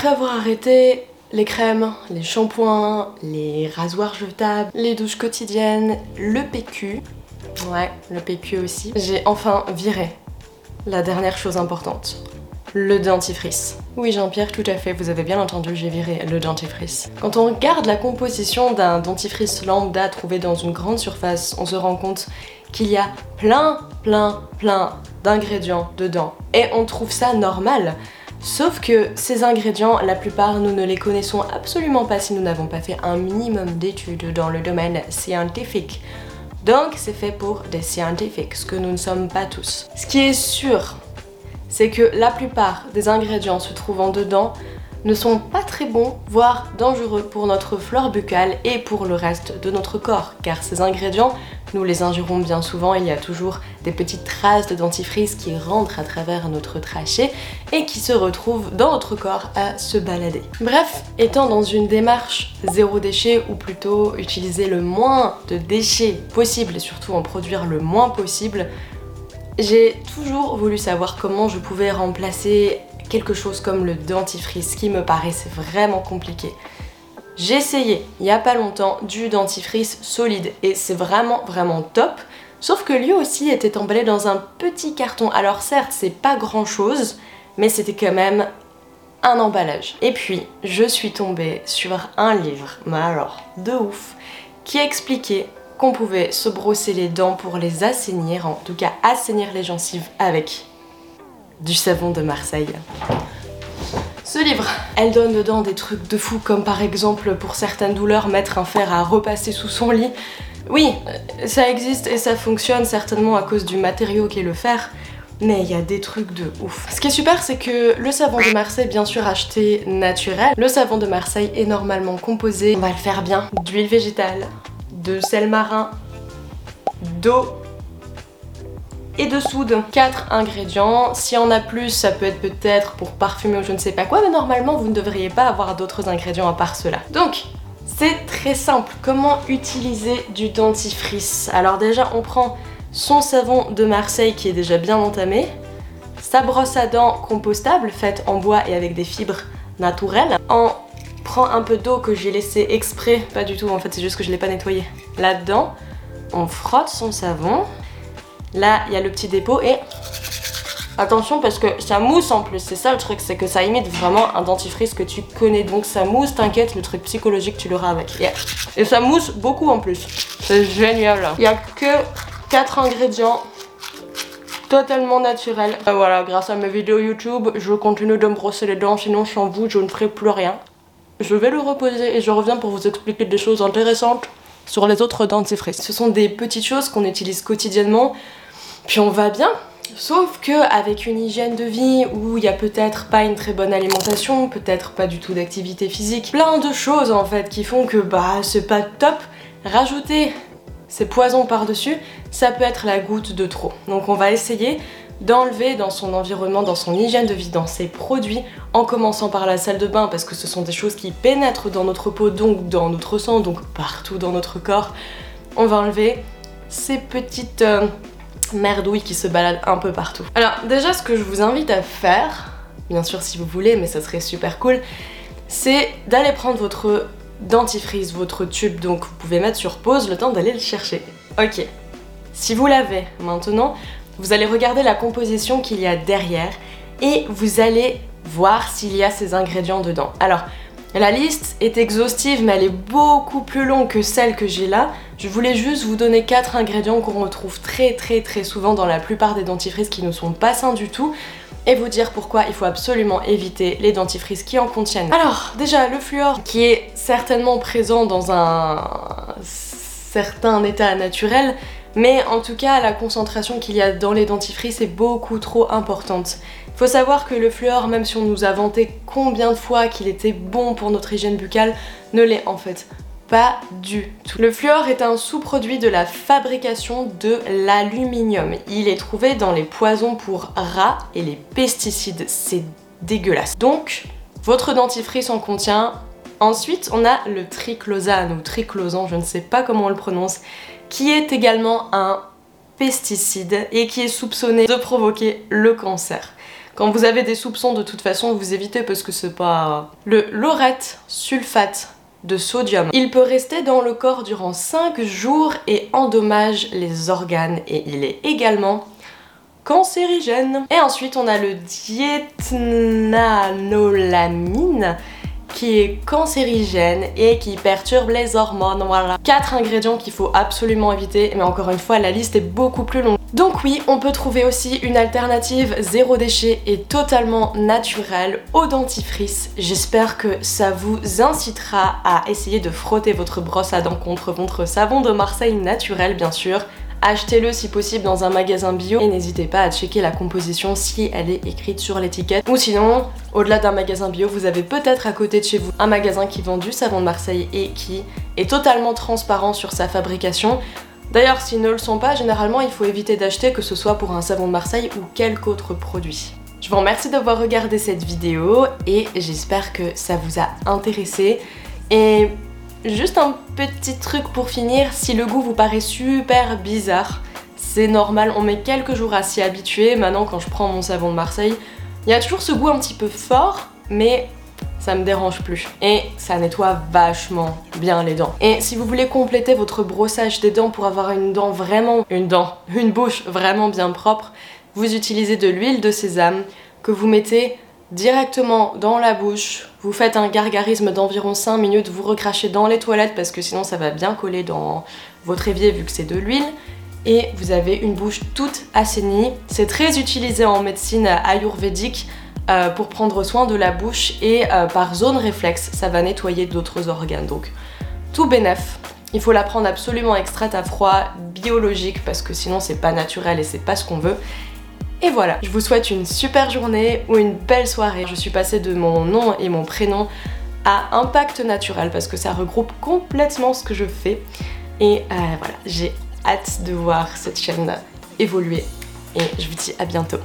Après avoir arrêté les crèmes, les shampoings, les rasoirs jetables, les douches quotidiennes, le PQ, ouais, le PQ aussi, j'ai enfin viré la dernière chose importante. Le dentifrice. Oui Jean-Pierre, tout à fait, vous avez bien entendu, j'ai viré le dentifrice. Quand on regarde la composition d'un dentifrice lambda trouvé dans une grande surface, on se rend compte qu'il y a plein, plein, plein d'ingrédients dedans. Et on trouve ça normal. Sauf que ces ingrédients, la plupart, nous ne les connaissons absolument pas si nous n'avons pas fait un minimum d'études dans le domaine scientifique. Donc c'est fait pour des scientifiques, ce que nous ne sommes pas tous. Ce qui est sûr, c'est que la plupart des ingrédients se trouvant dedans ne sont pas très bons, voire dangereux pour notre flore buccale et pour le reste de notre corps, car ces ingrédients, nous les ingérons bien souvent, il y a toujours des petites traces de dentifrice qui rentrent à travers notre trachée et qui se retrouvent dans notre corps à se balader. Bref, étant dans une démarche zéro déchet, ou plutôt utiliser le moins de déchets possible et surtout en produire le moins possible, j'ai toujours voulu savoir comment je pouvais remplacer quelque chose comme le dentifrice qui me paraissait vraiment compliqué. J'ai essayé il y a pas longtemps du dentifrice solide et c'est vraiment vraiment top. Sauf que lui aussi était emballé dans un petit carton. Alors certes, c'est pas grand chose, mais c'était quand même un emballage. Et puis, je suis tombée sur un livre, mais alors, de ouf, qui expliquait qu'on pouvait se brosser les dents pour les assainir, en tout cas assainir les gencives avec du savon de Marseille. Ce livre, elle donne dedans des trucs de fou comme par exemple pour certaines douleurs mettre un fer à repasser sous son lit. Oui, ça existe et ça fonctionne certainement à cause du matériau qu'est le fer, mais il y a des trucs de ouf. Ce qui est super, c'est que le savon de Marseille, bien sûr acheté naturel, le savon de Marseille est normalement composé, on va le faire bien, d'huile végétale, de sel marin, d'eau et de soude. 4 ingrédients. Si on a plus, ça peut être peut-être pour parfumer ou je ne sais pas quoi, mais normalement vous ne devriez pas avoir d'autres ingrédients à part cela. Donc, c'est très simple. Comment utiliser du dentifrice? Alors déjà, on prend son savon de Marseille qui est déjà bien entamé, sa brosse à dents compostable faite en bois et avec des fibres naturelles. On prend un peu d'eau que j'ai laissé exprès, pas du tout en fait, c'est juste que je l'ai pas nettoyé. Là-dedans, on frotte son savon, Là, il y a le petit dépôt et attention parce que ça mousse en plus. C'est ça le truc, c'est que ça imite vraiment un dentifrice que tu connais. Donc ça mousse, t'inquiète, le truc psychologique, tu l'auras avec. Et ça mousse beaucoup en plus. C'est génial. Il y a que 4 ingrédients totalement naturels. voilà, grâce à mes vidéos YouTube, je continue de me brosser les dents, sinon sans vous, je ne ferai plus rien. Je vais le reposer et je reviens pour vous expliquer des choses intéressantes sur les autres dentifrices. Ce sont des petites choses qu'on utilise quotidiennement puis on va bien. Sauf que avec une hygiène de vie où il y a peut-être pas une très bonne alimentation, peut-être pas du tout d'activité physique, plein de choses en fait qui font que bah c'est pas top. Rajouter ces poisons par-dessus, ça peut être la goutte de trop. Donc on va essayer d'enlever dans son environnement, dans son hygiène de vie, dans ses produits, en commençant par la salle de bain, parce que ce sont des choses qui pénètrent dans notre peau, donc dans notre sang, donc partout dans notre corps. On va enlever ces petites euh, merdouille qui se balade un peu partout. Alors déjà ce que je vous invite à faire, bien sûr si vous voulez mais ça serait super cool, c'est d'aller prendre votre dentifrice, votre tube, donc vous pouvez mettre sur pause le temps d'aller le chercher. Ok, si vous l'avez maintenant, vous allez regarder la composition qu'il y a derrière et vous allez voir s'il y a ces ingrédients dedans. Alors, la liste est exhaustive, mais elle est beaucoup plus longue que celle que j'ai là. Je voulais juste vous donner 4 ingrédients qu'on retrouve très très très souvent dans la plupart des dentifrices qui ne sont pas sains du tout et vous dire pourquoi il faut absolument éviter les dentifrices qui en contiennent. Alors, déjà, le fluor qui est certainement présent dans un certain état naturel, mais en tout cas, la concentration qu'il y a dans les dentifrices est beaucoup trop importante. Faut savoir que le fluor, même si on nous a vanté combien de fois qu'il était bon pour notre hygiène buccale, ne l'est en fait pas du tout. Le fluor est un sous-produit de la fabrication de l'aluminium. Il est trouvé dans les poisons pour rats et les pesticides. C'est dégueulasse. Donc, votre dentifrice en contient. Ensuite, on a le triclosane ou triclosan, je ne sais pas comment on le prononce, qui est également un pesticide et qui est soupçonné de provoquer le cancer. Quand vous avez des soupçons, de toute façon, vous évitez parce que c'est pas... Le laurette sulfate de sodium. Il peut rester dans le corps durant 5 jours et endommage les organes et il est également cancérigène. Et ensuite on a le diétnanolamine qui est cancérigène et qui perturbe les hormones. Voilà. Quatre ingrédients qu'il faut absolument éviter, mais encore une fois, la liste est beaucoup plus longue. Donc oui, on peut trouver aussi une alternative zéro déchet et totalement naturelle au dentifrice. J'espère que ça vous incitera à essayer de frotter votre brosse à dents contre votre savon de Marseille naturel, bien sûr. Achetez-le si possible dans un magasin bio et n'hésitez pas à checker la composition si elle est écrite sur l'étiquette. Ou sinon, au-delà d'un magasin bio, vous avez peut-être à côté de chez vous un magasin qui vend du savon de Marseille et qui est totalement transparent sur sa fabrication. D'ailleurs, s'ils ne le sont pas, généralement il faut éviter d'acheter que ce soit pour un savon de Marseille ou quelque autre produit. Je vous remercie d'avoir regardé cette vidéo et j'espère que ça vous a intéressé. Et Juste un petit truc pour finir, si le goût vous paraît super bizarre, c'est normal, on met quelques jours à s'y habituer. Maintenant, quand je prends mon savon de Marseille, il y a toujours ce goût un petit peu fort, mais ça me dérange plus. Et ça nettoie vachement bien les dents. Et si vous voulez compléter votre brossage des dents pour avoir une dent vraiment... une dent, une bouche vraiment bien propre, vous utilisez de l'huile de sésame que vous mettez directement dans la bouche, vous faites un gargarisme d'environ 5 minutes, vous recrachez dans les toilettes parce que sinon ça va bien coller dans votre évier vu que c'est de l'huile et vous avez une bouche toute assainie. C'est très utilisé en médecine ayurvédique euh, pour prendre soin de la bouche et euh, par zone réflexe, ça va nettoyer d'autres organes. Donc tout bénef. Il faut la prendre absolument extraite à froid, biologique, parce que sinon c'est pas naturel et c'est pas ce qu'on veut. Et voilà, je vous souhaite une super journée ou une belle soirée. Je suis passée de mon nom et mon prénom à Impact Naturel parce que ça regroupe complètement ce que je fais. Et euh, voilà, j'ai hâte de voir cette chaîne évoluer. Et je vous dis à bientôt.